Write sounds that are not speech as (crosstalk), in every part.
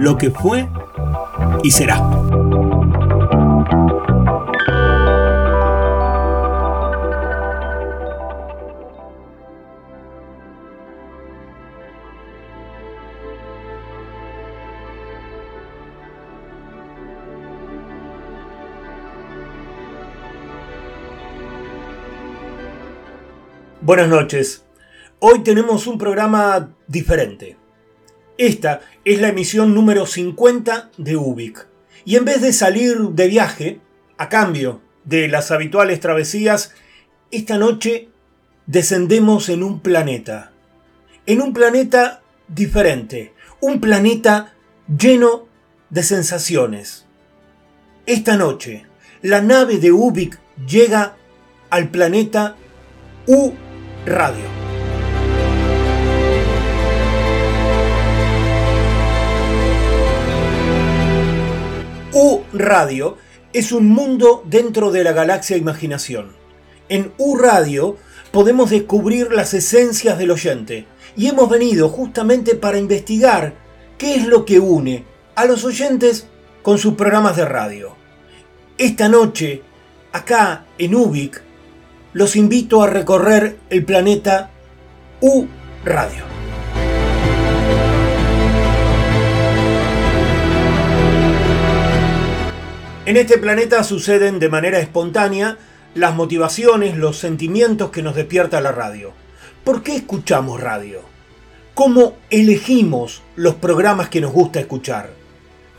lo que fue y será. Buenas noches. Hoy tenemos un programa diferente. Esta es la emisión número 50 de Ubik. Y en vez de salir de viaje, a cambio de las habituales travesías, esta noche descendemos en un planeta. En un planeta diferente. Un planeta lleno de sensaciones. Esta noche, la nave de Ubik llega al planeta U Radio. Radio es un mundo dentro de la galaxia imaginación. En U Radio podemos descubrir las esencias del oyente y hemos venido justamente para investigar qué es lo que une a los oyentes con sus programas de radio. Esta noche, acá en Ubik, los invito a recorrer el planeta U Radio. En este planeta suceden de manera espontánea las motivaciones, los sentimientos que nos despierta la radio. ¿Por qué escuchamos radio? ¿Cómo elegimos los programas que nos gusta escuchar?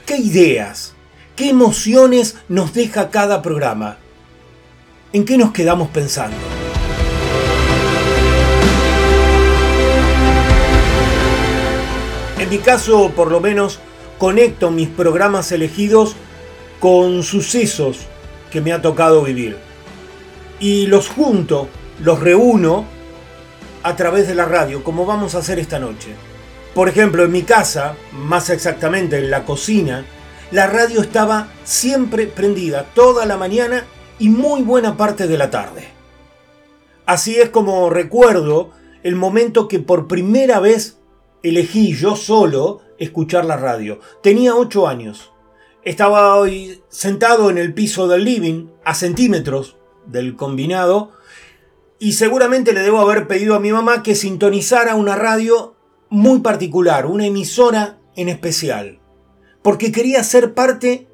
¿Qué ideas, qué emociones nos deja cada programa? ¿En qué nos quedamos pensando? En mi caso, por lo menos, conecto mis programas elegidos con sucesos que me ha tocado vivir. Y los junto, los reúno a través de la radio, como vamos a hacer esta noche. Por ejemplo, en mi casa, más exactamente en la cocina, la radio estaba siempre prendida toda la mañana y muy buena parte de la tarde. Así es como recuerdo el momento que por primera vez elegí yo solo escuchar la radio. Tenía 8 años. Estaba hoy sentado en el piso del living, a centímetros del combinado, y seguramente le debo haber pedido a mi mamá que sintonizara una radio muy particular, una emisora en especial, porque quería ser parte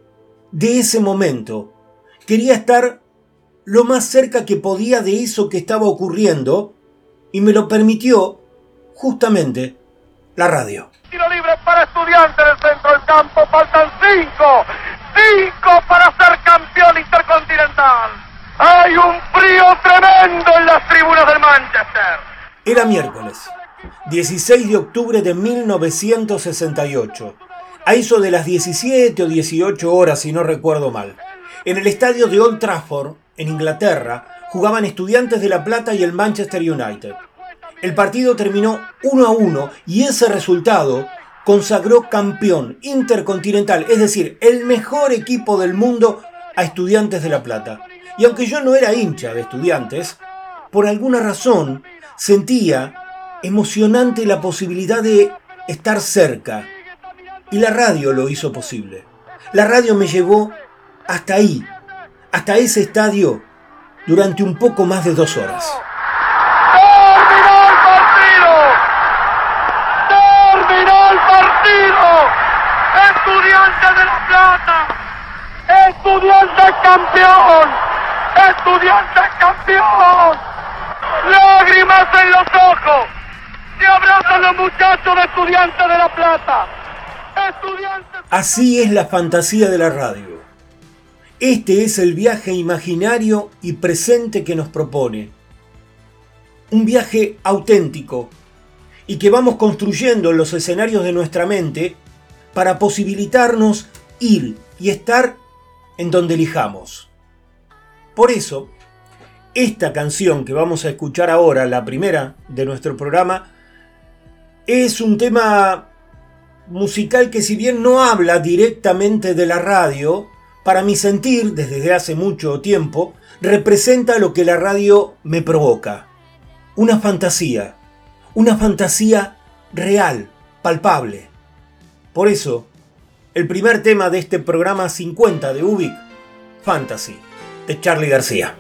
de ese momento, Quería estar lo más cerca que podía de eso que estaba ocurriendo y me lo permitió justamente la radio. Tiro libre para estudiantes del centro del campo, faltan cinco, cinco para ser campeón intercontinental. Hay un frío tremendo en las tribunas del Manchester. Era miércoles, 16 de octubre de 1968, a eso de las 17 o 18 horas si no recuerdo mal. En el estadio de Old Trafford, en Inglaterra, jugaban Estudiantes de La Plata y el Manchester United. El partido terminó 1 a 1 y ese resultado consagró campeón intercontinental, es decir, el mejor equipo del mundo a Estudiantes de La Plata. Y aunque yo no era hincha de Estudiantes, por alguna razón sentía emocionante la posibilidad de estar cerca. Y la radio lo hizo posible. La radio me llevó hasta ahí, hasta ese estadio, durante un poco más de dos horas. ¡Terminó el partido! ¡Terminó el partido! Estudiantes de La Plata. Estudiantes campeón. Estudiantes campeón. Lágrimas en los ojos. Se abrazan los muchachos de Estudiantes de La Plata. Estudiantes. Así es la fantasía de la radio. Este es el viaje imaginario y presente que nos propone. Un viaje auténtico y que vamos construyendo en los escenarios de nuestra mente para posibilitarnos ir y estar en donde elijamos. Por eso, esta canción que vamos a escuchar ahora, la primera de nuestro programa, es un tema musical que si bien no habla directamente de la radio, para mi sentir, desde hace mucho tiempo, representa lo que la radio me provoca. Una fantasía, una fantasía real, palpable. Por eso, el primer tema de este programa 50 de Ubik, Fantasy, de Charlie García.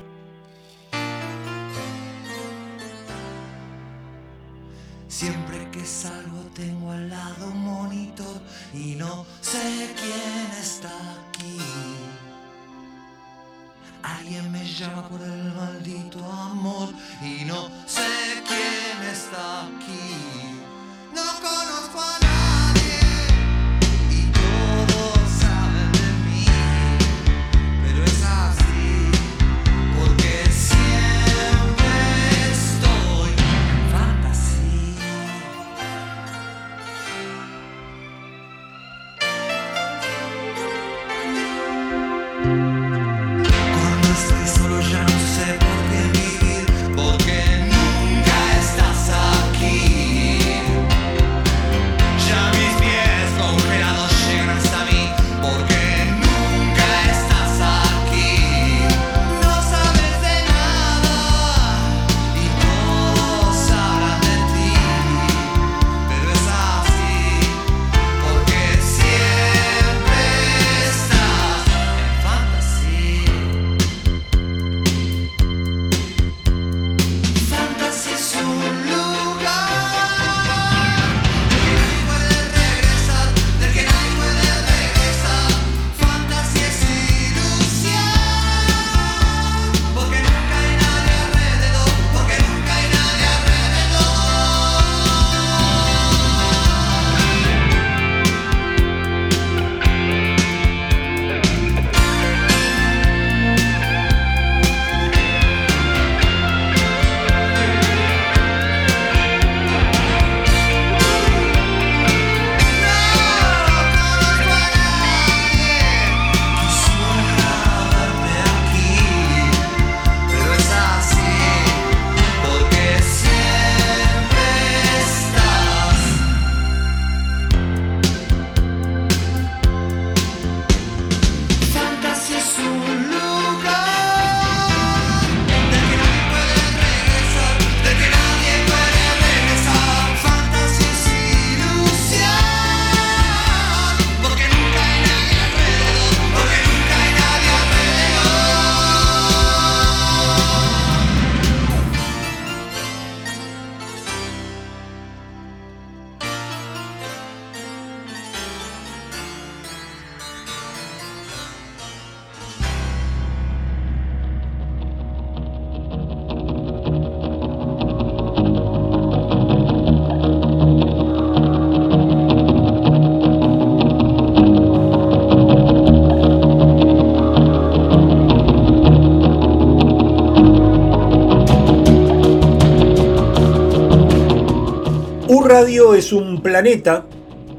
Es un planeta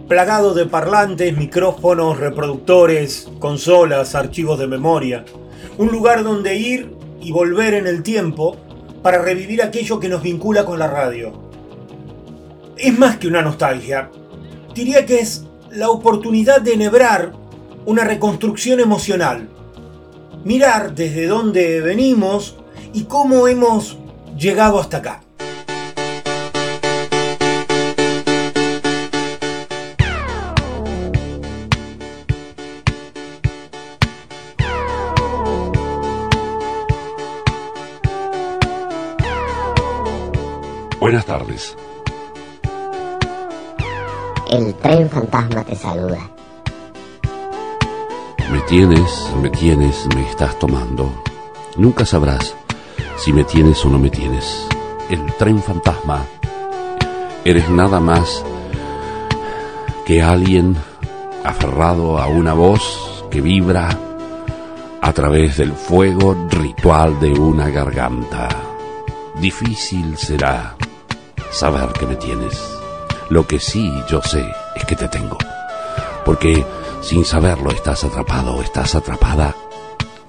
plagado de parlantes, micrófonos, reproductores, consolas, archivos de memoria. Un lugar donde ir y volver en el tiempo para revivir aquello que nos vincula con la radio. Es más que una nostalgia. Diría que es la oportunidad de enhebrar una reconstrucción emocional. Mirar desde dónde venimos y cómo hemos llegado hasta acá. Buenas tardes. El tren fantasma te saluda. Me tienes, me tienes, me estás tomando. Nunca sabrás si me tienes o no me tienes. El tren fantasma. Eres nada más que alguien aferrado a una voz que vibra a través del fuego ritual de una garganta. Difícil será saber que me tienes. Lo que sí yo sé es que te tengo. Porque sin saberlo estás atrapado, estás atrapada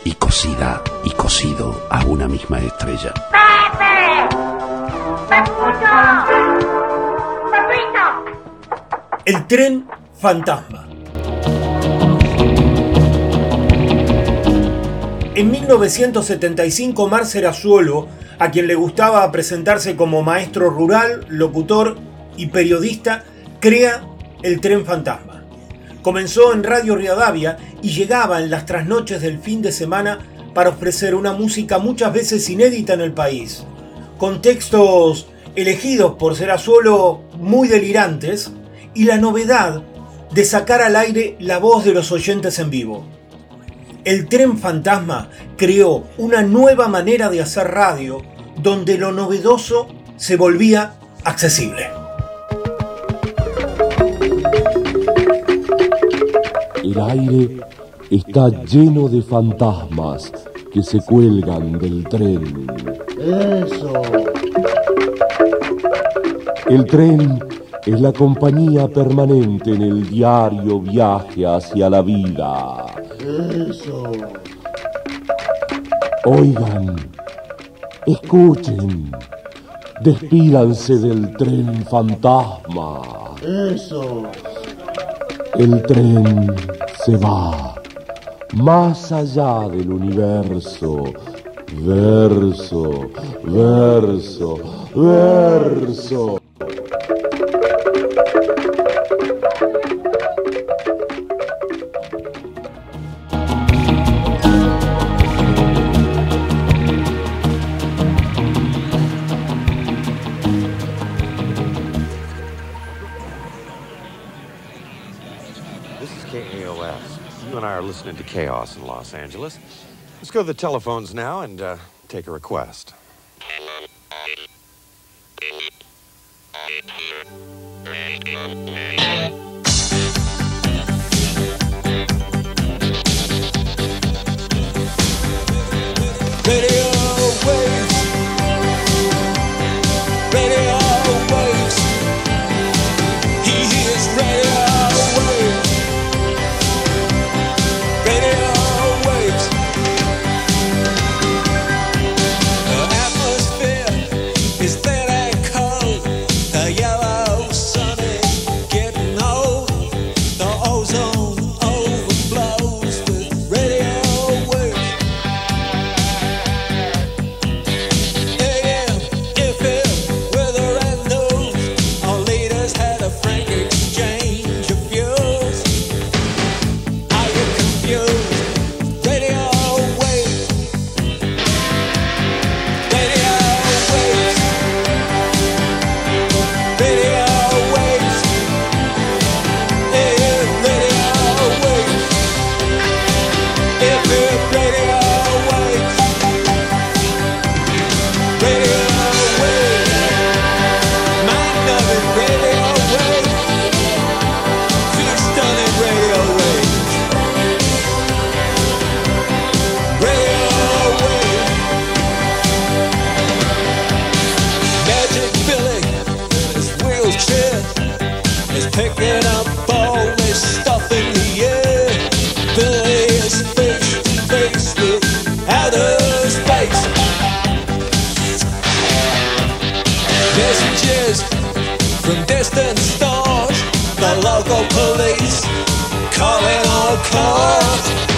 y cosida y cosido a una misma estrella. ¡Pepe! El tren fantasma. En 1975, Marcel Azuolo, a quien le gustaba presentarse como maestro rural, locutor y periodista, crea el tren fantasma. Comenzó en Radio Riadavia y llegaba en las trasnoches del fin de semana para ofrecer una música muchas veces inédita en el país, con textos elegidos por ser Azuolo muy delirantes y la novedad de sacar al aire la voz de los oyentes en vivo. El tren fantasma creó una nueva manera de hacer radio donde lo novedoso se volvía accesible. El aire está lleno de fantasmas que se cuelgan del tren. Eso. El tren es la compañía permanente en el diario viaje hacia la vida. Eso. Oigan, escuchen, despídanse del tren fantasma. Eso. El tren se va más allá del universo. Verso, verso, verso. Chaos in Los Angeles. Let's go to the telephones now and uh, take a request. Picking up all this stuff in the air. Face to face with outer space. Messages from distant stars. The local police calling all cars.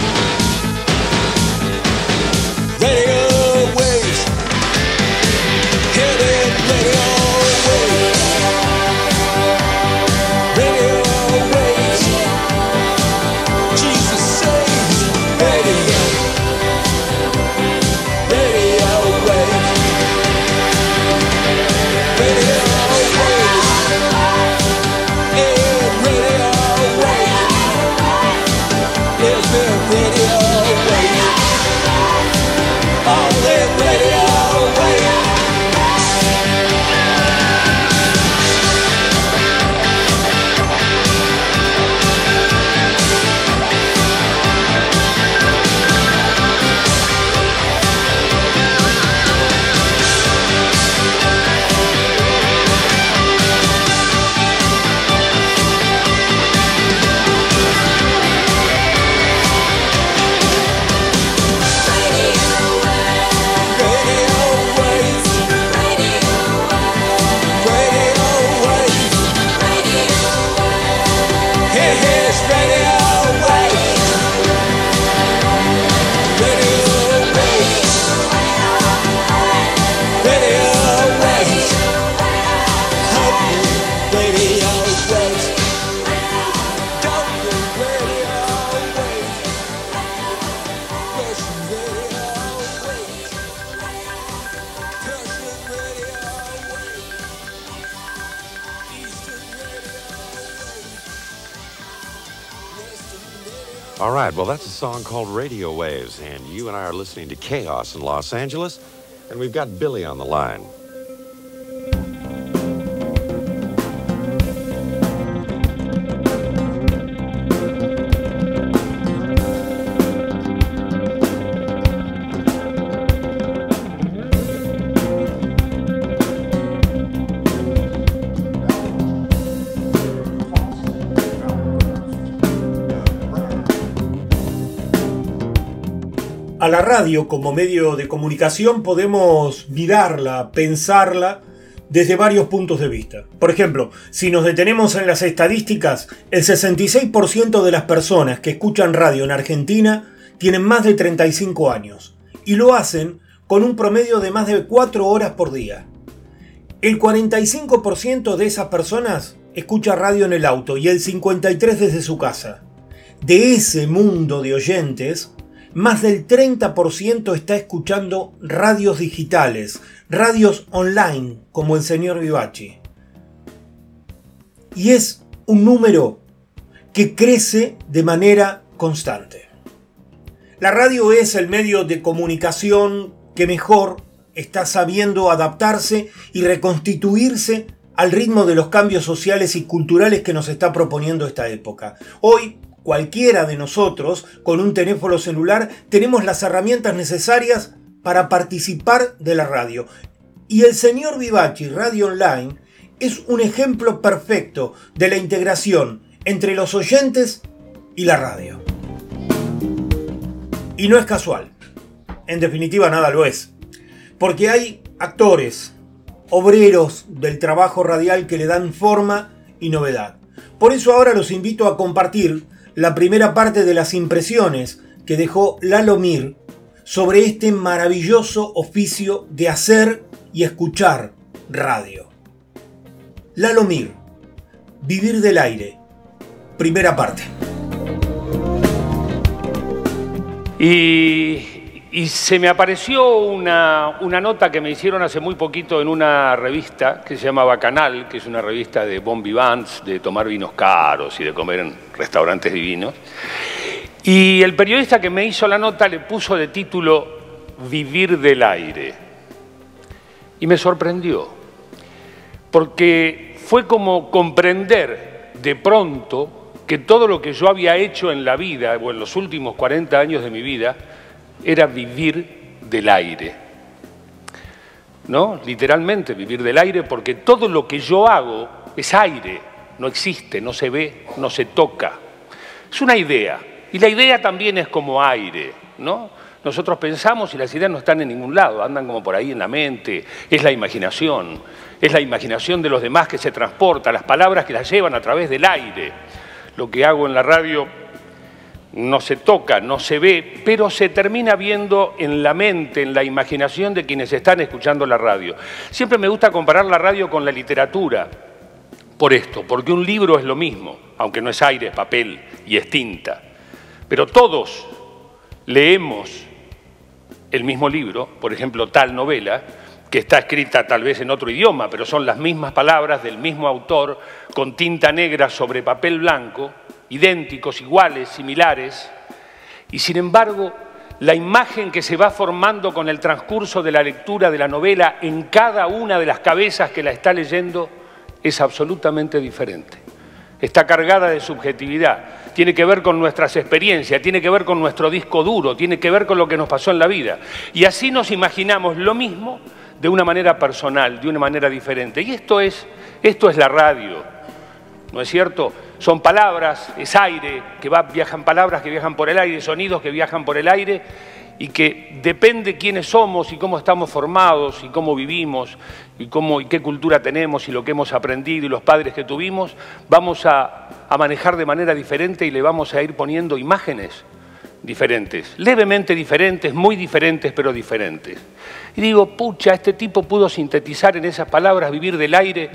All right, well, that's a song called Radio Waves, and you and I are listening to Chaos in Los Angeles, and we've got Billy on the line. La radio como medio de comunicación podemos mirarla, pensarla desde varios puntos de vista. Por ejemplo, si nos detenemos en las estadísticas, el 66% de las personas que escuchan radio en Argentina tienen más de 35 años y lo hacen con un promedio de más de 4 horas por día. El 45% de esas personas escucha radio en el auto y el 53% desde su casa. De ese mundo de oyentes, más del 30% está escuchando radios digitales, radios online, como el señor Vivachi. Y es un número que crece de manera constante. La radio es el medio de comunicación que mejor está sabiendo adaptarse y reconstituirse al ritmo de los cambios sociales y culturales que nos está proponiendo esta época. Hoy cualquiera de nosotros, con un teléfono celular, tenemos las herramientas necesarias para participar de la radio. Y el señor Vivachi Radio Online es un ejemplo perfecto de la integración entre los oyentes y la radio. Y no es casual. En definitiva, nada lo es. Porque hay actores, obreros del trabajo radial que le dan forma y novedad. Por eso ahora los invito a compartir la primera parte de las impresiones que dejó Lalo Mir sobre este maravilloso oficio de hacer y escuchar radio. Lalo Mir, Vivir del aire, primera parte. Y, y se me apareció una, una nota que me hicieron hace muy poquito en una revista que se llamaba Canal, que es una revista de bon vivants, de tomar vinos caros y de comer en restaurantes divinos. Y el periodista que me hizo la nota le puso de título Vivir del aire. Y me sorprendió, porque fue como comprender de pronto que todo lo que yo había hecho en la vida, o en los últimos 40 años de mi vida, era vivir del aire. ¿No? Literalmente vivir del aire, porque todo lo que yo hago es aire, no existe, no se ve, no se toca. Es una idea. Y la idea también es como aire, ¿no? Nosotros pensamos y las ideas no están en ningún lado, andan como por ahí en la mente, es la imaginación, es la imaginación de los demás que se transporta, las palabras que las llevan a través del aire. Lo que hago en la radio no se toca, no se ve, pero se termina viendo en la mente, en la imaginación de quienes están escuchando la radio. Siempre me gusta comparar la radio con la literatura, por esto, porque un libro es lo mismo, aunque no es aire, es papel y es tinta. Pero todos leemos el mismo libro, por ejemplo, tal novela, que está escrita tal vez en otro idioma, pero son las mismas palabras del mismo autor, con tinta negra sobre papel blanco, idénticos, iguales, similares, y sin embargo, la imagen que se va formando con el transcurso de la lectura de la novela en cada una de las cabezas que la está leyendo es absolutamente diferente. Está cargada de subjetividad, tiene que ver con nuestras experiencias, tiene que ver con nuestro disco duro, tiene que ver con lo que nos pasó en la vida. Y así nos imaginamos lo mismo de una manera personal, de una manera diferente. Y esto es, esto es la radio, ¿no es cierto? Son palabras, es aire, que va, viajan palabras que viajan por el aire, sonidos que viajan por el aire y que depende quiénes somos y cómo estamos formados y cómo vivimos y, cómo, y qué cultura tenemos y lo que hemos aprendido y los padres que tuvimos, vamos a, a manejar de manera diferente y le vamos a ir poniendo imágenes diferentes, levemente diferentes, muy diferentes, pero diferentes. Y digo, pucha, este tipo pudo sintetizar en esas palabras, vivir del aire,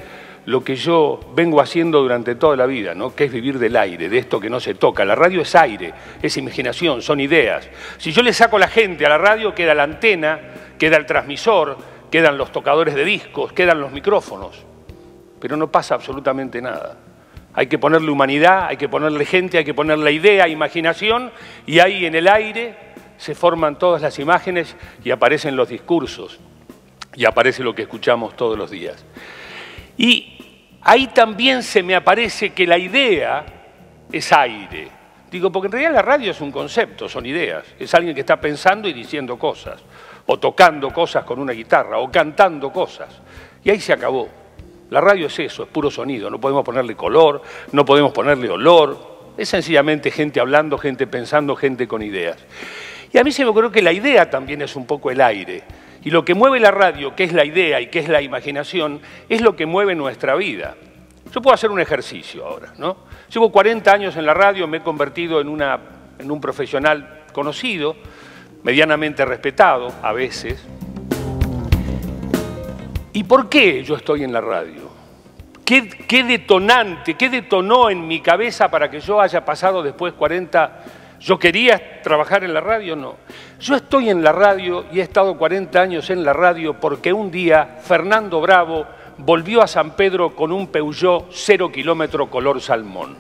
lo que yo vengo haciendo durante toda la vida, ¿no? que es vivir del aire, de esto que no se toca. La radio es aire, es imaginación, son ideas. Si yo le saco a la gente a la radio, queda la antena, queda el transmisor, quedan los tocadores de discos, quedan los micrófonos, pero no pasa absolutamente nada. Hay que ponerle humanidad, hay que ponerle gente, hay que ponerle idea, imaginación, y ahí en el aire se forman todas las imágenes y aparecen los discursos, y aparece lo que escuchamos todos los días. Y ahí también se me aparece que la idea es aire. Digo, porque en realidad la radio es un concepto, son ideas. Es alguien que está pensando y diciendo cosas, o tocando cosas con una guitarra, o cantando cosas. Y ahí se acabó. La radio es eso, es puro sonido, no podemos ponerle color, no podemos ponerle olor, es sencillamente gente hablando, gente pensando, gente con ideas. Y a mí se me ocurrió que la idea también es un poco el aire. Y lo que mueve la radio, que es la idea y que es la imaginación, es lo que mueve nuestra vida. Yo puedo hacer un ejercicio ahora, ¿no? Llevo 40 años en la radio, me he convertido en, una, en un profesional conocido, medianamente respetado a veces, ¿Y por qué yo estoy en la radio? ¿Qué, ¿Qué, detonante, qué detonó en mi cabeza para que yo haya pasado después 40? ¿Yo quería trabajar en la radio? No. Yo estoy en la radio y he estado 40 años en la radio porque un día Fernando Bravo volvió a San Pedro con un Peugeot cero kilómetro color salmón.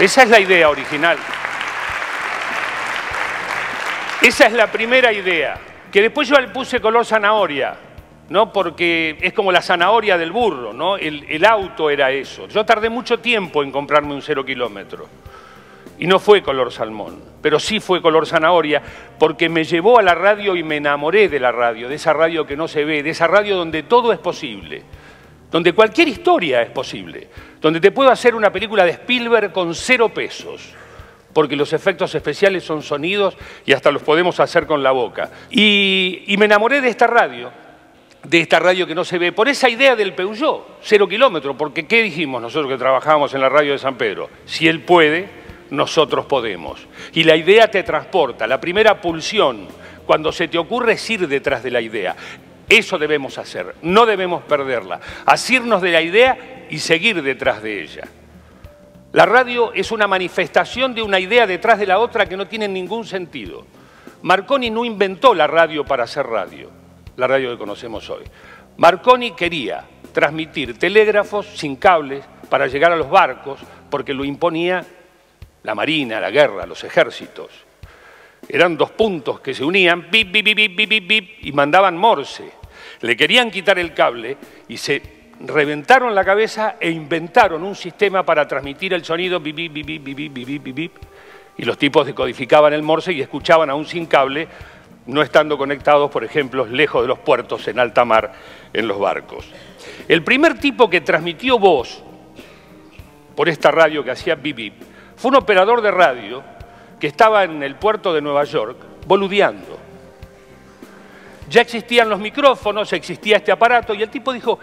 Esa es la idea original. Esa es la primera idea que después yo le puse color zanahoria, ¿no? Porque es como la zanahoria del burro, ¿no? El, auto era eso. Yo tardé mucho tiempo en comprarme un cero kilómetro. Y no fue color salmón, pero sí fue color zanahoria, porque me llevó a la radio y me enamoré de la radio, de esa radio que no se ve, de esa radio donde todo es posible, donde cualquier historia es posible, donde te puedo hacer una película de Spielberg con cero pesos porque los efectos especiales son sonidos y hasta los podemos hacer con la boca. Y, me enamoré de esta radio, de esta radio que no se ve, por esa idea del Peugeot, cero kilómetros, porque ¿qué dijimos nosotros que trabajábamos en la radio de San Pedro? Si él puede, nosotros podemos. Y la idea te transporta, la primera pulsión, cuando se te ocurre es ir detrás de la idea. Eso debemos hacer, no debemos perderla, asirnos de la idea y seguir detrás de ella. La radio es una manifestación de una idea detrás de la otra que no tiene ningún sentido. Marconi no inventó la radio para hacer radio, la radio que conocemos hoy. Marconi quería transmitir telégrafos sin cables para llegar a los barcos porque lo imponía la marina, la guerra, los ejércitos. Eran dos puntos que se unían, bip, bip, bip, bip, bip, bip, y mandaban morse. Le querían quitar el cable y se reventaron la cabeza e inventaron un sistema para transmitir el sonido bip, bip, bip, bip, bip, bip, bip, bip, y los tipos decodificaban el morse y escuchaban aún sin cable, no estando conectados, por ejemplo, lejos de los puertos en alta mar en los barcos. El primer tipo que transmitió voz por esta radio que hacía bip, bip fue un operador de radio que estaba en el puerto de Nueva York boludeando. Ya existían los micrófonos, existía este aparato y el tipo dijo,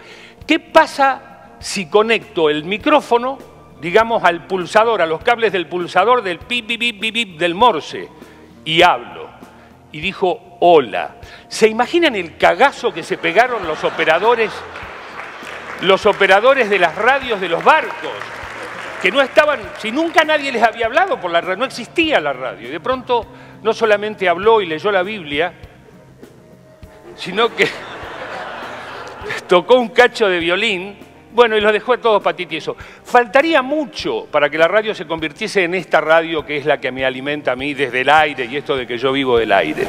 ¿qué pasa si conecto el micrófono, digamos, al pulsador, a los cables del pulsador del pip del morse y hablo? Y dijo, hola. ¿Se imaginan el cagazo que se pegaron los operadores, los operadores de las radios de los barcos? que no estaban, si nunca nadie les había hablado por la radio, no existía la radio. Y de pronto no solamente habló y leyó la Biblia, sino que (laughs) tocó un cacho de violín, bueno, y los dejó a todos patitiesos. Faltaría mucho para que la radio se convirtiese en esta radio que es la que me alimenta a mí desde el aire y esto de que yo vivo del aire.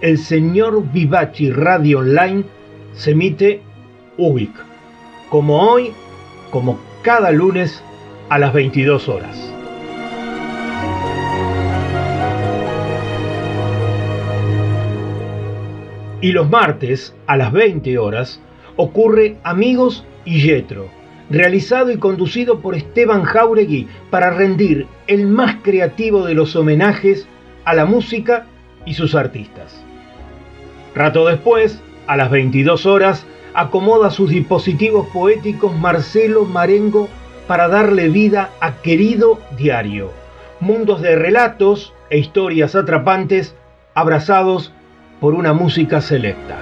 El Señor Vivaci Radio Online se emite UBIC, como hoy, como cada lunes a las 22 horas. Y los martes a las 20 horas ocurre Amigos y Yetro, realizado y conducido por Esteban Jauregui para rendir el más creativo de los homenajes a la música y sus artistas. Rato después, a las 22 horas, acomoda sus dispositivos poéticos Marcelo Marengo para darle vida a Querido Diario, mundos de relatos e historias atrapantes abrazados por una música selecta.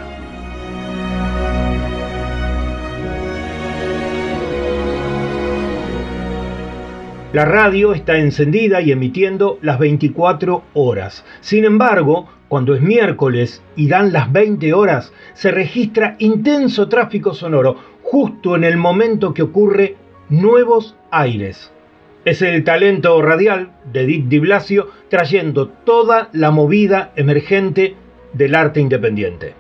La radio está encendida y emitiendo las 24 horas. Sin embargo, cuando es miércoles y dan las 20 horas, se registra intenso tráfico sonoro justo en el momento que ocurre Nuevos Aires. Es el talento radial de Dick Di Blasio trayendo toda la movida emergente del arte independiente.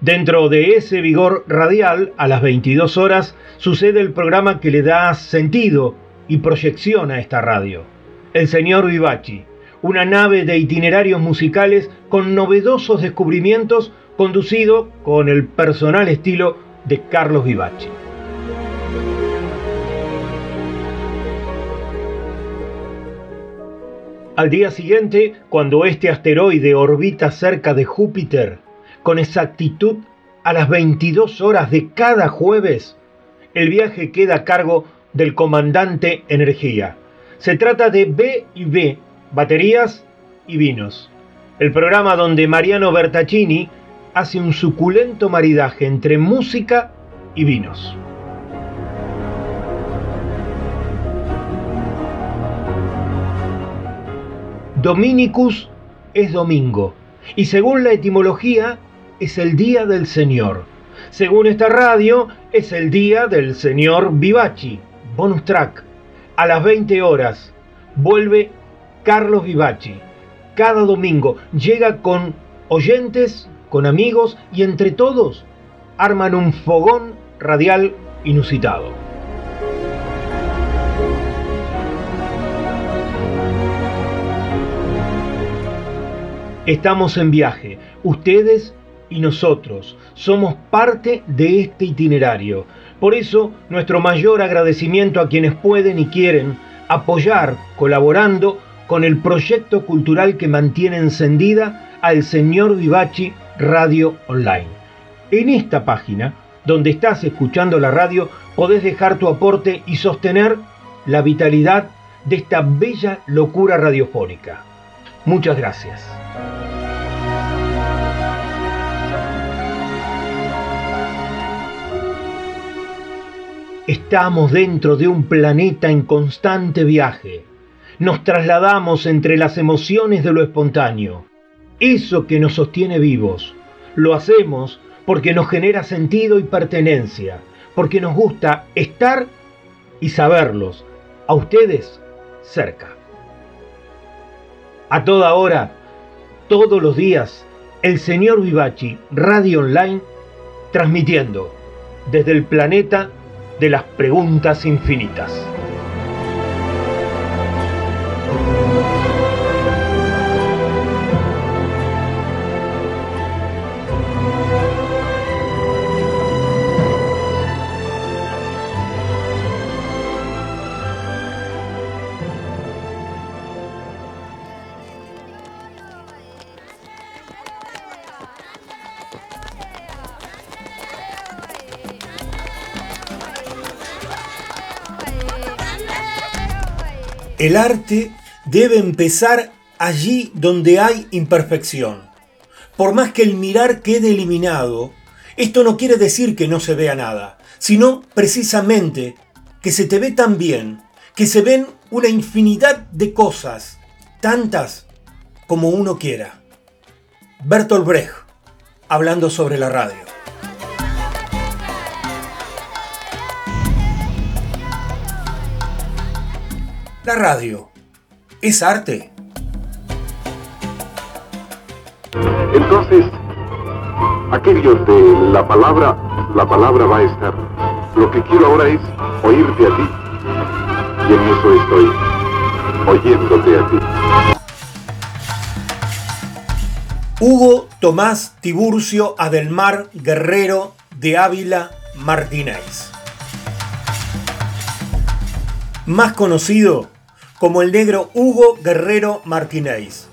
Dentro de ese vigor radial, a las 22 horas, sucede el programa que le da sentido y proyección a esta radio. El señor Vivaci, una nave de itinerarios musicales con novedosos descubrimientos conducido con el personal estilo de Carlos Vivaci. Al día siguiente, cuando este asteroide orbita cerca de Júpiter, con exactitud a las 22 horas de cada jueves, el viaje queda a cargo del comandante Energía. Se trata de B y B, baterías y vinos. El programa donde Mariano Bertaccini hace un suculento maridaje entre música y vinos. Dominicus es domingo y según la etimología es el día del Señor. Según esta radio es el día del Señor Vivaci. Bonus track. A las 20 horas vuelve Carlos Vivaci. Cada domingo llega con oyentes, con amigos y entre todos arman un fogón radial inusitado. Estamos en viaje, ustedes y nosotros somos parte de este itinerario. Por eso, nuestro mayor agradecimiento a quienes pueden y quieren apoyar colaborando con el proyecto cultural que mantiene encendida al señor Vivaci Radio Online. En esta página, donde estás escuchando la radio, podés dejar tu aporte y sostener la vitalidad de esta bella locura radiofónica. Muchas gracias. Estamos dentro de un planeta en constante viaje. Nos trasladamos entre las emociones de lo espontáneo. Eso que nos sostiene vivos. Lo hacemos porque nos genera sentido y pertenencia, porque nos gusta estar y saberlos, a ustedes cerca. A toda hora, todos los días, el señor Vivaci, Radio Online, transmitiendo desde el planeta de las preguntas infinitas. El arte debe empezar allí donde hay imperfección. Por más que el mirar quede eliminado, esto no quiere decir que no se vea nada, sino precisamente que se te ve tan bien, que se ven una infinidad de cosas, tantas como uno quiera. Bertolt Brecht, hablando sobre la radio. La radio, ¿es arte? Entonces, aquellos de la palabra, la palabra va a estar. Lo que quiero ahora es oírte a ti. Y en eso estoy, oyéndote a ti. Hugo Tomás Tiburcio Adelmar Guerrero de Ávila Martínez. Más conocido como el negro Hugo Guerrero Martínez,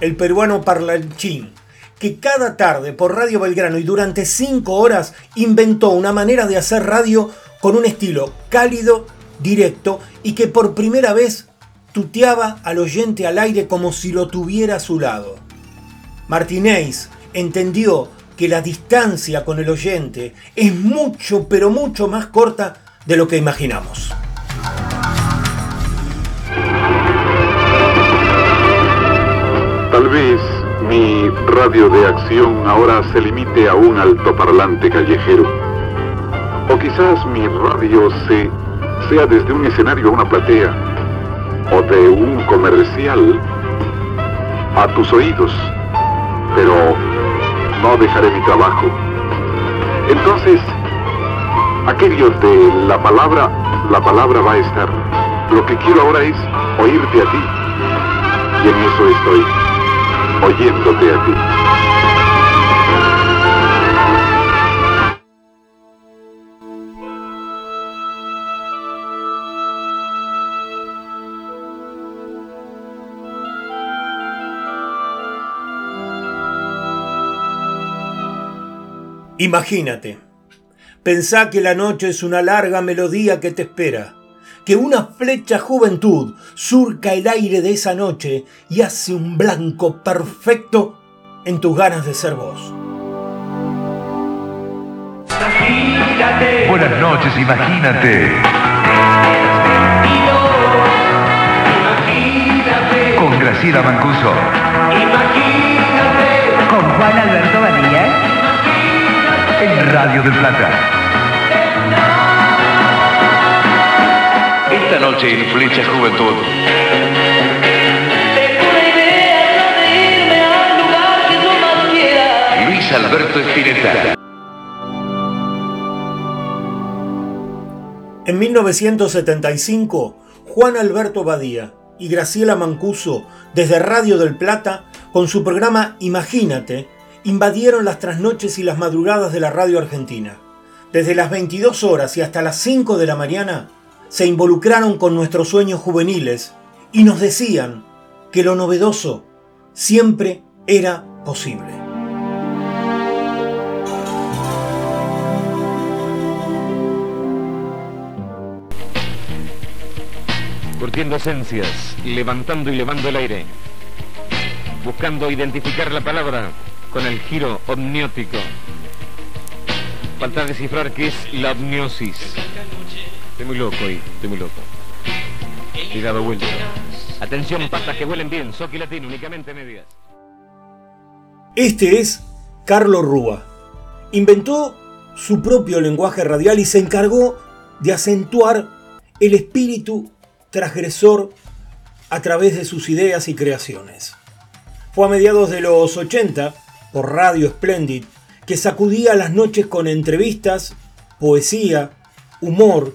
el peruano parlanchín, que cada tarde por Radio Belgrano y durante cinco horas inventó una manera de hacer radio con un estilo cálido, directo y que por primera vez tuteaba al oyente al aire como si lo tuviera a su lado. Martínez entendió que la distancia con el oyente es mucho, pero mucho más corta de lo que imaginamos. Tal vez mi radio de acción ahora se limite a un altoparlante callejero. O quizás mi radio se, sea desde un escenario a una platea, o de un comercial a tus oídos. Pero no dejaré mi trabajo. Entonces, aquellos de la palabra, la palabra va a estar. Lo que quiero ahora es oírte a ti. Y en eso estoy oyéndote a ti. Imagínate, pensá que la noche es una larga melodía que te espera, que una flecha juventud surca el aire de esa noche y hace un blanco perfecto en tus ganas de ser vos. Buenas noches, imagínate. Con Graciela Mancuso. Con Juan Alberto Badía. En Radio del Plata. Esta noche en Flecha Juventud. Luis Alberto Espineta. En 1975, Juan Alberto Badía y Graciela Mancuso, desde Radio del Plata, con su programa Imagínate, invadieron las trasnoches y las madrugadas de la radio argentina. Desde las 22 horas y hasta las 5 de la mañana, se involucraron con nuestros sueños juveniles y nos decían que lo novedoso siempre era posible. Curtiendo esencias, levantando y levando el aire, buscando identificar la palabra con el giro omniótico. Falta descifrar qué es la omniosis. Estoy muy loco hoy, estoy muy loco. Y dado vuelta. Atención, patas que huelen bien, soki latino, únicamente medias. Este es Carlos Rúa. Inventó su propio lenguaje radial y se encargó de acentuar el espíritu transgresor a través de sus ideas y creaciones. Fue a mediados de los 80, por Radio Splendid, que sacudía las noches con entrevistas, poesía, humor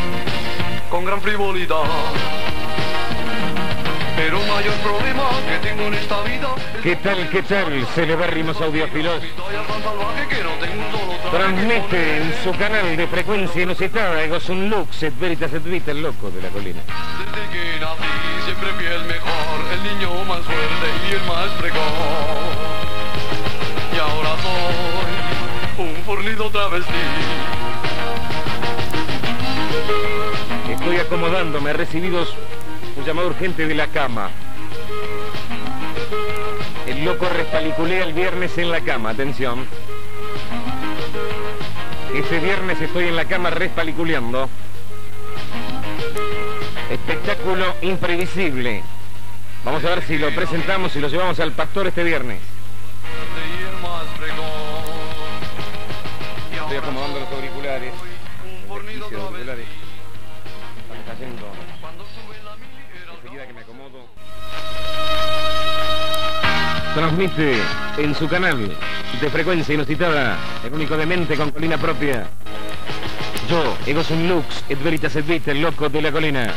Con gran frivolidad Pero mayor problema que tengo en esta vida ¿Qué tal, qué tal, celebérrimos audiófilos? Transmite en su canal de frecuencia inusitada Egos un lux, et veritas et vita, el loco de la colina. Desde que nací siempre fui el mejor El niño más fuerte y el más precoz Y ahora soy un fornido travesti Estoy acomodándome, recibidos un llamado urgente de la cama. El loco respaliculea el viernes en la cama, atención. Este viernes estoy en la cama respaliculeando. Espectáculo imprevisible. Vamos a ver si lo presentamos y lo llevamos al pastor este viernes. Transmite en su canal de frecuencia inusitada, el único demente con colina propia. Yo, Ego un Lux, et veritas et vita, el loco de la colina.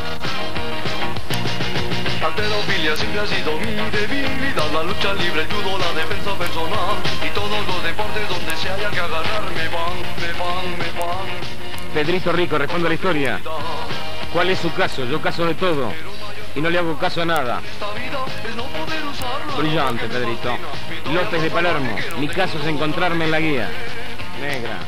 Alterofilia siempre ha sido mi debilidad La lucha libre, el judo, la defensa personal Y todos los deportes donde se haya que agarrar Me van, me van, me van Pedrito Rico, responde a la historia. ¿Cuál es su caso? Yo caso de todo. Y no le hago caso a nada. Brillante, Pedrito. López de Palermo. Mi caso es encontrarme en la guía. Negra.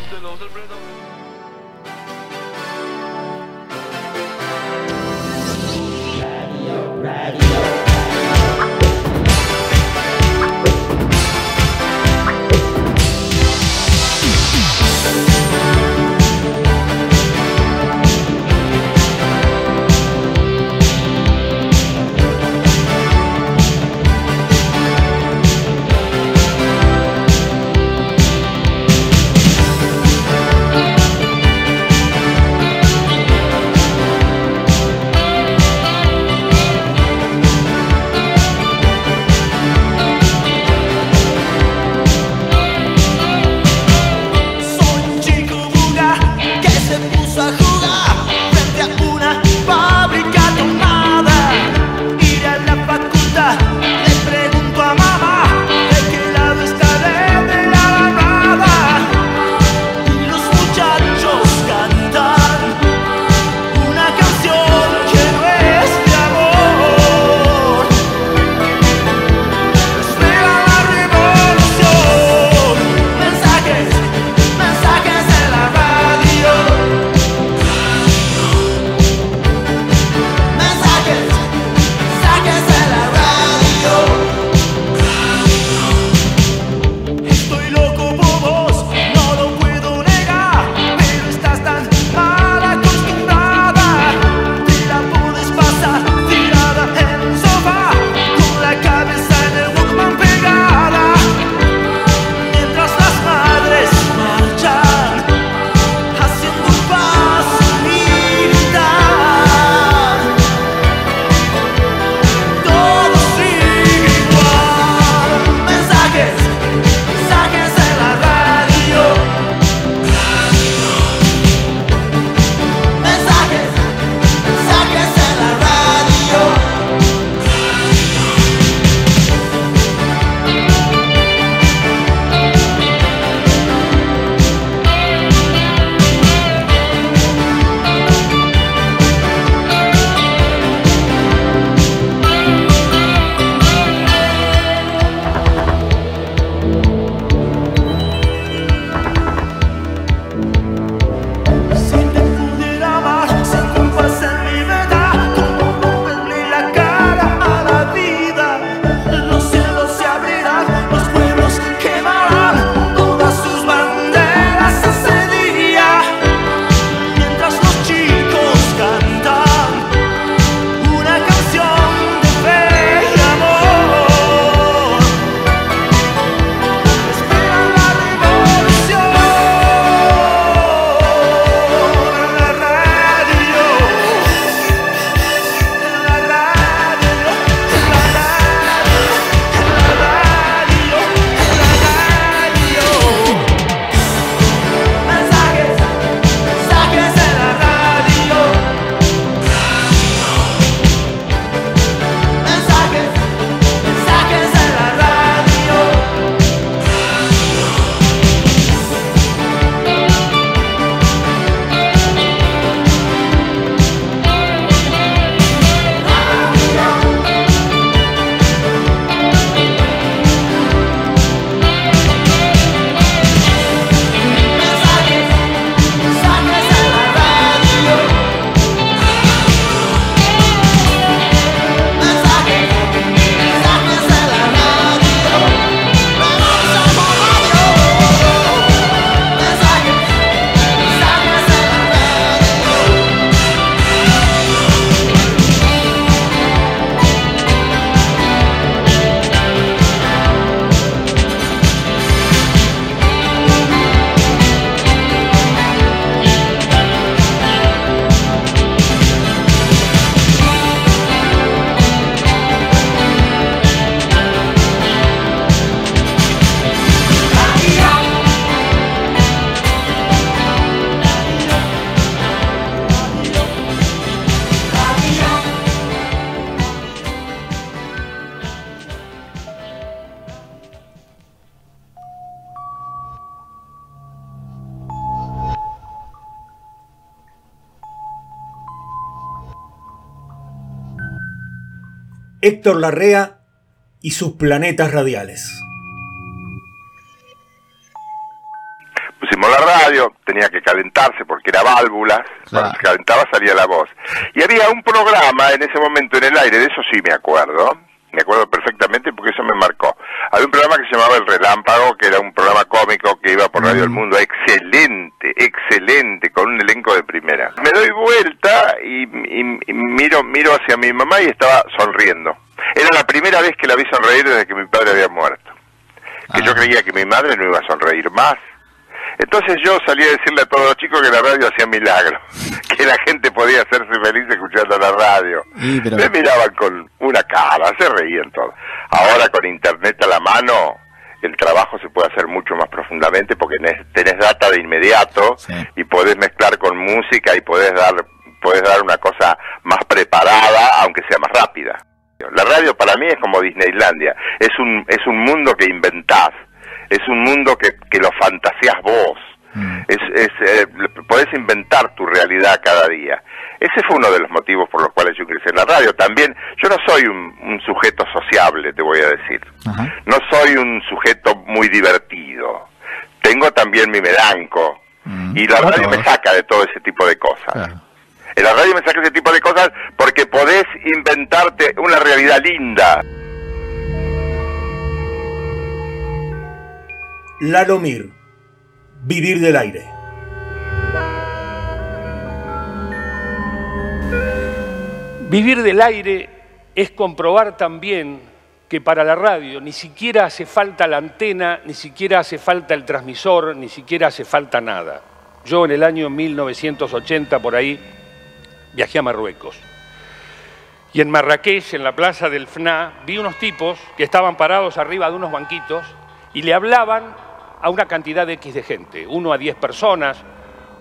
Héctor Larrea y sus planetas radiales. pusimos la radio, tenía que calentarse porque era válvulas, cuando se calentaba salía la voz. Y había un programa en ese momento en el aire, de eso sí me acuerdo, me acuerdo perfectamente porque eso me marcó. Había un programa que se llamaba El Relámpago, que era un programa cómico que iba por Radio del Mundo, excelente, excelente, con un elenco de primera. Me doy vuelta y, y- y miro, miro hacia mi mamá y estaba sonriendo. Era la primera vez que la vi sonreír desde que mi padre había muerto. Que yo creía que mi madre no iba a sonreír más. Entonces yo salí a decirle a todos los chicos que la radio hacía milagro, (laughs) que la gente podía hacerse feliz escuchando la radio. Sí, pero- Me miraban con una cara, se reían todos. Ahora con internet a la mano, el trabajo se puede hacer mucho más profundamente porque tenés, tenés data de inmediato y podés mezclar con música y podés dar, podés dar una cosa más preparada, aunque sea más rápida. La radio para mí es como Disneylandia, es un, es un mundo que inventás, es un mundo que, que lo fantaseás vos, es, es, eh, podés inventar tu realidad cada día. Ese fue uno de los motivos por los cuales yo ingresé en la radio. También, yo no soy un, un sujeto sociable, te voy a decir. No soy un sujeto muy divertido. Tengo también mi melanco. Y la radio me saca de todo ese tipo de cosas. En la radio me saca ese tipo de cosas porque podés inventarte una realidad linda. Lalomir, vivir del aire. Vivir del aire es comprobar también que para la radio ni siquiera hace falta la antena, ni siquiera hace falta el transmisor, ni siquiera hace falta nada. Yo en el año 1980 por ahí viajé a Marruecos. Y en Marrakech, en la plaza del FNA, vi unos tipos que estaban parados arriba de unos banquitos y le hablaban a una cantidad de X de gente, uno a 10 personas,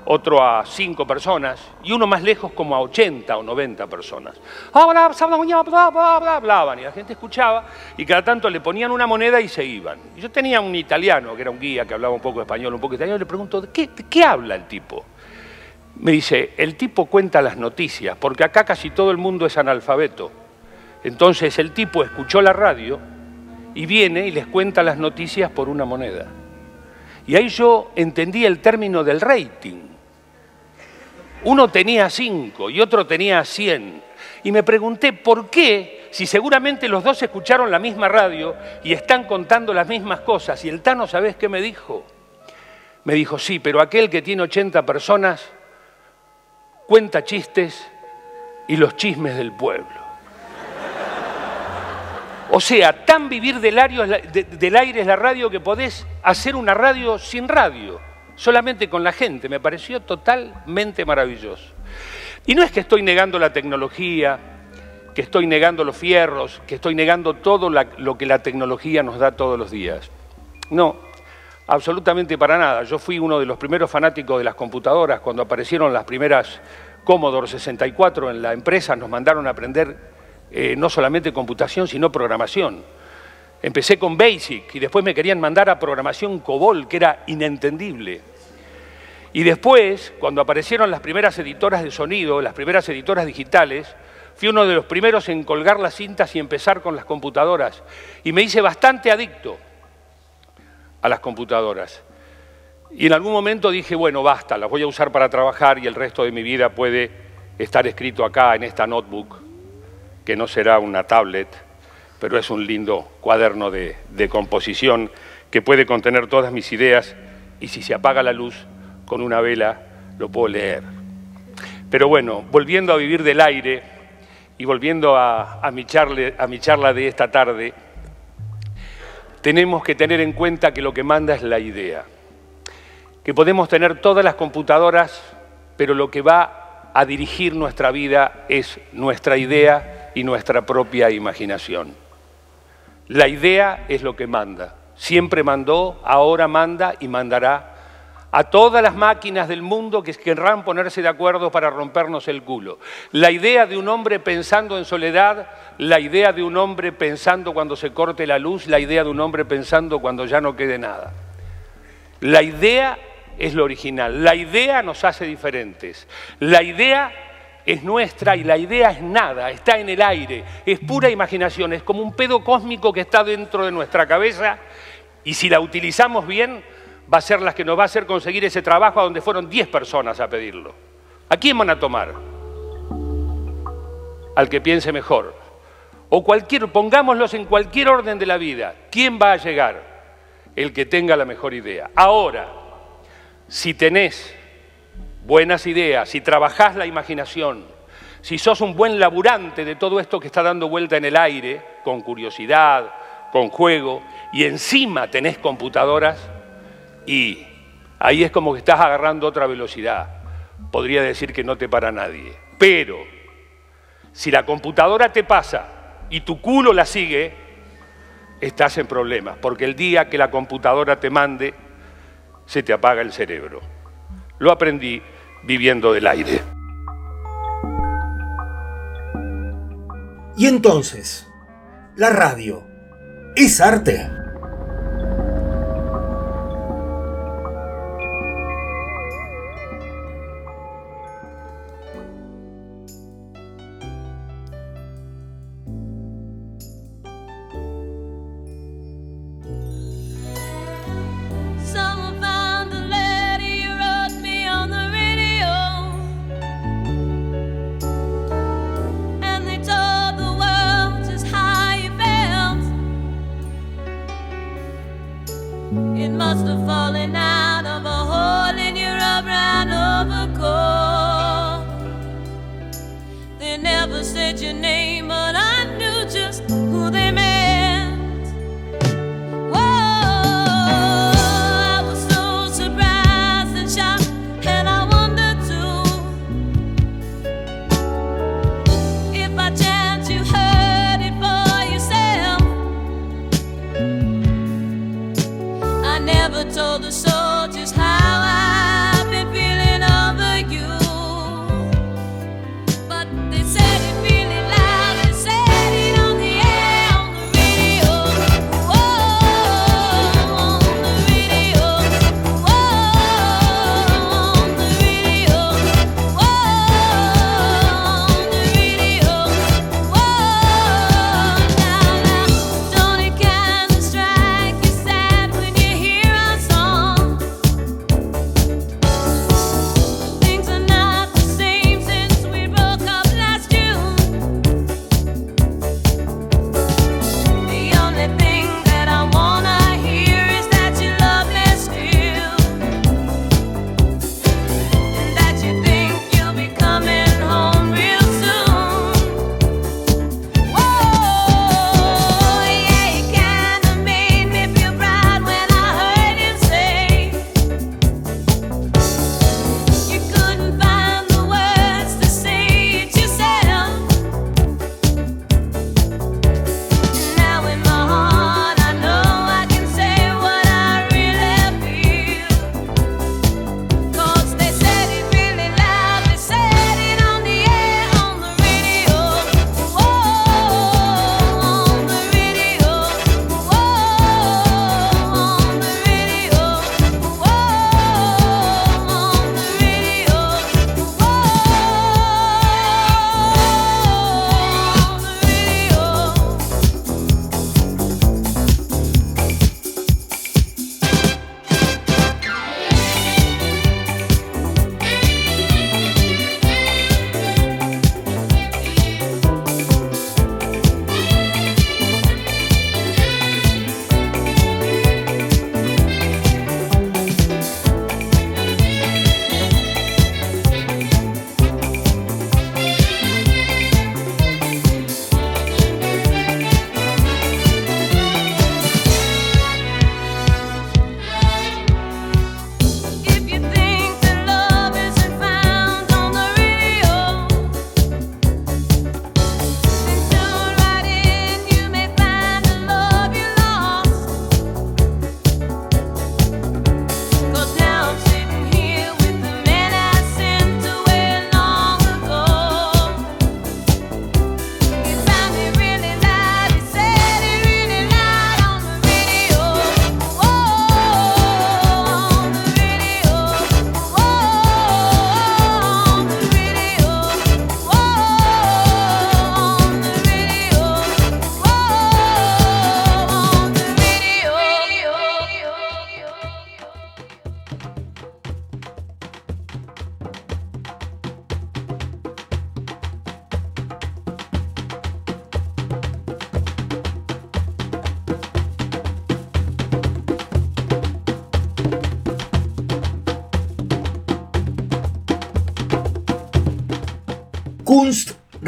otro a 5 personas y uno más lejos como a 80 o 90 personas. Hablaban y la gente escuchaba y cada tanto le ponían una moneda y se iban. Yo tenía un italiano que era un guía que hablaba un poco español, un poco italiano, y le pregunto, ¿de qué, de qué habla el tipo? Me dice, el tipo cuenta las noticias, porque acá casi todo el mundo es analfabeto. Entonces el tipo escuchó la radio y viene y les cuenta las noticias por una moneda. Y ahí yo entendí el término del rating. Uno tenía cinco y otro tenía cien. Y me pregunté por qué, si seguramente los dos escucharon la misma radio y están contando las mismas cosas. Y el Tano, ¿sabés qué me dijo? Me dijo, sí, pero aquel que tiene 80 personas cuenta chistes y los chismes del pueblo. O sea, tan vivir del aire, es la- radio que podés hacer una radio sin radio, solamente con la gente. Me pareció totalmente maravilloso. Y no es que estoy negando la tecnología, que estoy negando los fierros, que estoy negando todo lo que la tecnología nos da todos los días. No, absolutamente para nada. Yo fui uno de los primeros fanáticos de las computadoras. Cuando aparecieron las primeras Commodore 64 en la empresa, nos mandaron a aprender eh, no solamente computación, sino programación. Empecé con Basic y después me querían mandar a programación COBOL, que era inentendible. Y después, cuando aparecieron las primeras editoras de sonido, las primeras editoras digitales, fui uno de los primeros en colgar las cintas y empezar con las computadoras. Y me hice bastante adicto a las computadoras. Y en algún momento dije, bueno, basta, las voy a usar para trabajar y el resto de mi vida puede estar escrito acá en esta notebook, que no será una tablet, pero es un lindo cuaderno de, de composición que puede contener todas mis ideas y si se apaga la luz con una vela lo puedo leer. Pero bueno, volviendo a vivir del aire y volviendo a, mi charla de esta tarde, tenemos que tener en cuenta que lo que manda es la idea. Que podemos tener todas las computadoras, pero lo que va a dirigir nuestra vida es nuestra idea y nuestra propia imaginación. La idea es lo que manda. Siempre mandó, ahora manda y mandará a todas las máquinas del mundo que querrán ponerse de acuerdo para rompernos el culo. La idea de un hombre pensando en soledad, la idea de un hombre pensando cuando se corte la luz, la idea de un hombre pensando cuando ya no quede nada. La idea es lo original, la idea nos hace diferentes, la idea es nuestra y la idea es nada, está en el aire, es pura imaginación, es como un pedo cósmico que está dentro de nuestra cabeza y si la utilizamos bien va a ser la que nos va a hacer conseguir ese trabajo a donde fueron 10 personas a pedirlo. ¿A quién van a tomar? Al que piense mejor. O cualquier, pongámoslos en cualquier orden de la vida. ¿Quién va a llegar? El que tenga la mejor idea. Ahora, si tenés buenas ideas, si trabajás la imaginación, si sos un buen laburante de todo esto que está dando vuelta en el aire, con curiosidad, con juego, y encima tenés computadoras, y ahí es como que estás agarrando otra velocidad. Podría decir que no te para nadie. Pero si la computadora te pasa y tu culo la sigue, estás en problemas, porque el día que la computadora te mande, se te apaga el cerebro. Lo aprendí viviendo del aire. Y entonces, ¿la radio es arte? Never told the soldiers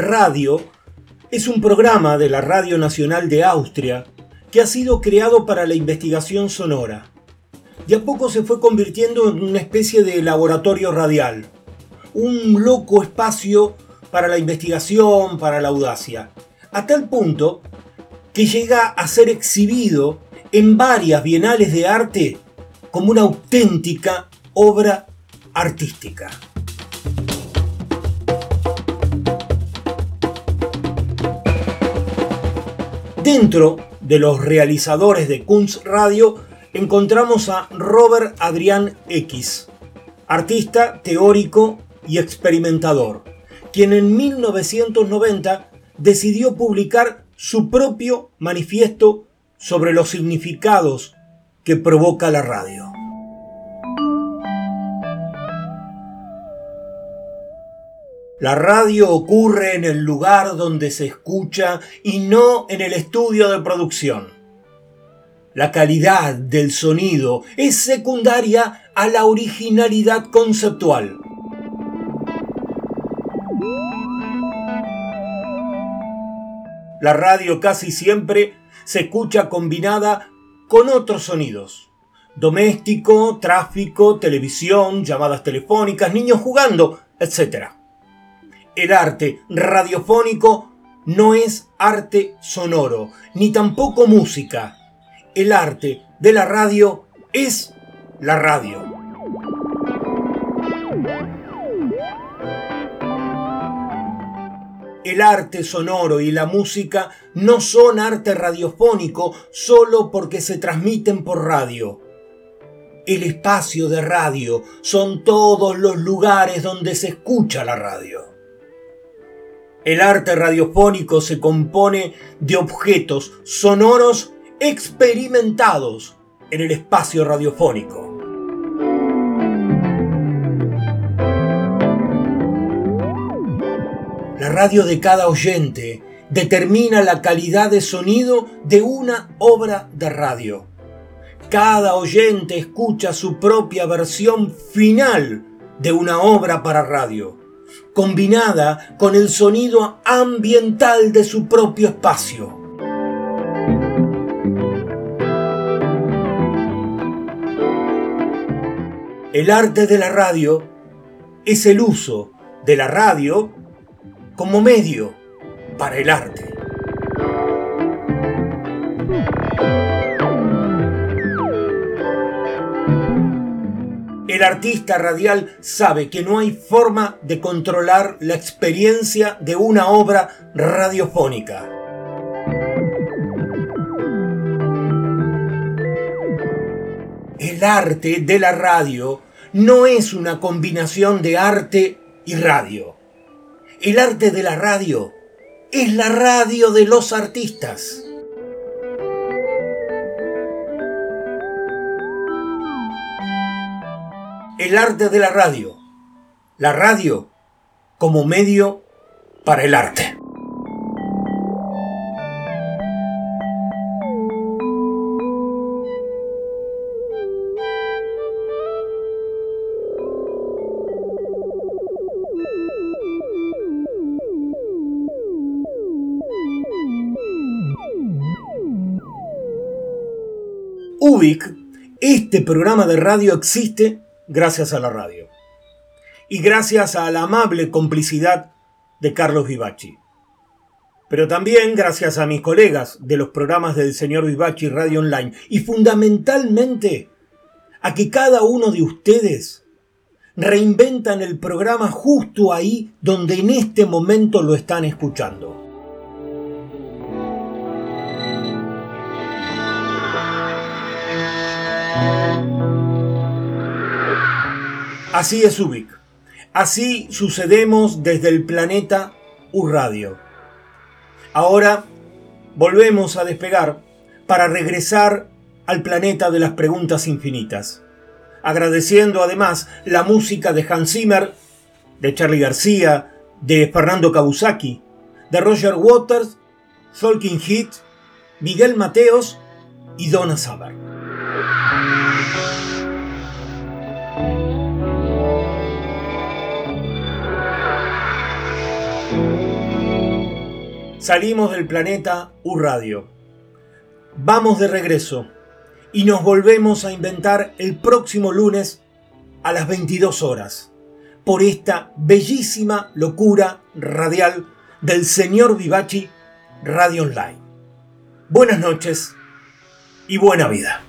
Radio es un programa de la Radio Nacional de Austria que ha sido creado para la investigación sonora. De a poco se fue convirtiendo en una especie de laboratorio radial, un loco espacio para la investigación, para la audacia, a tal punto que llega a ser exhibido en varias bienales de arte como una auténtica obra artística. Dentro de los realizadores de Kunst Radio encontramos a Robert Adrián X, artista, teórico y experimentador, quien en 1990 decidió publicar su propio manifiesto sobre los significados que provoca la radio. La radio ocurre en el lugar donde se escucha y no en el estudio de producción. La calidad del sonido es secundaria a la originalidad conceptual. La radio casi siempre se escucha combinada con otros sonidos. Doméstico, tráfico, televisión, llamadas telefónicas, niños jugando, etc el arte radiofónico no es arte sonoro, ni tampoco música. El arte de la radio es la radio. El arte sonoro y la música no son arte radiofónico solo porque se transmiten por radio. El espacio de radio son todos los lugares donde se escucha la radio. El arte radiofónico se compone de objetos sonoros experimentados en el espacio radiofónico. La radio de cada oyente determina la calidad de sonido de una obra de radio. Cada oyente escucha su propia versión final de una obra para radio combinada con el sonido ambiental de su propio espacio. El arte de la radio es el uso de la radio como medio para el arte. El artista radial sabe que no hay forma de controlar la experiencia de una obra radiofónica. El arte de la radio no es una combinación de arte y radio. El arte de la radio es la radio de los artistas. El arte de la radio. La radio como medio para el arte. UBIC, este programa de radio existe gracias a la radio. Y gracias a la amable complicidad de Carlos Vivachi. Pero también gracias a mis colegas de los programas del señor Vivachi Radio Online. Y fundamentalmente a que cada uno de ustedes reinventan el programa justo ahí donde en este momento lo están escuchando. Así es Ubik. Así sucedemos desde el planeta U-Radio. Ahora volvemos a despegar para regresar al planeta de las preguntas infinitas. Agradeciendo además la música de Hans Zimmer, de Charlie García, de Fernando Kabusaki, de Roger Waters, Tolkien Heat, Miguel Mateos y Donna Summer. Salimos del planeta U Radio. Vamos de regreso y nos volvemos a inventar el próximo lunes a las 22 horas por esta bellísima locura radial del señor Vivachi Radio Online. Buenas noches y buena vida.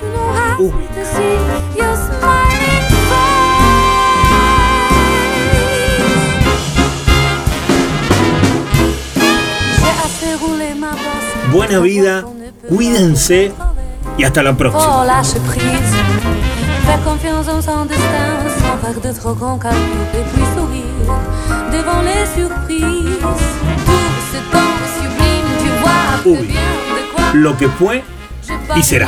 Buena vida, cuídense y hasta la próxima. Faire confiance en son destin sans faire de trop grands calculs et puis sourire devant les surprises. Tout ce temps sublime, tu vois que Uy, bien de quoi lo que fue y será.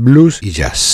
blues y jazz.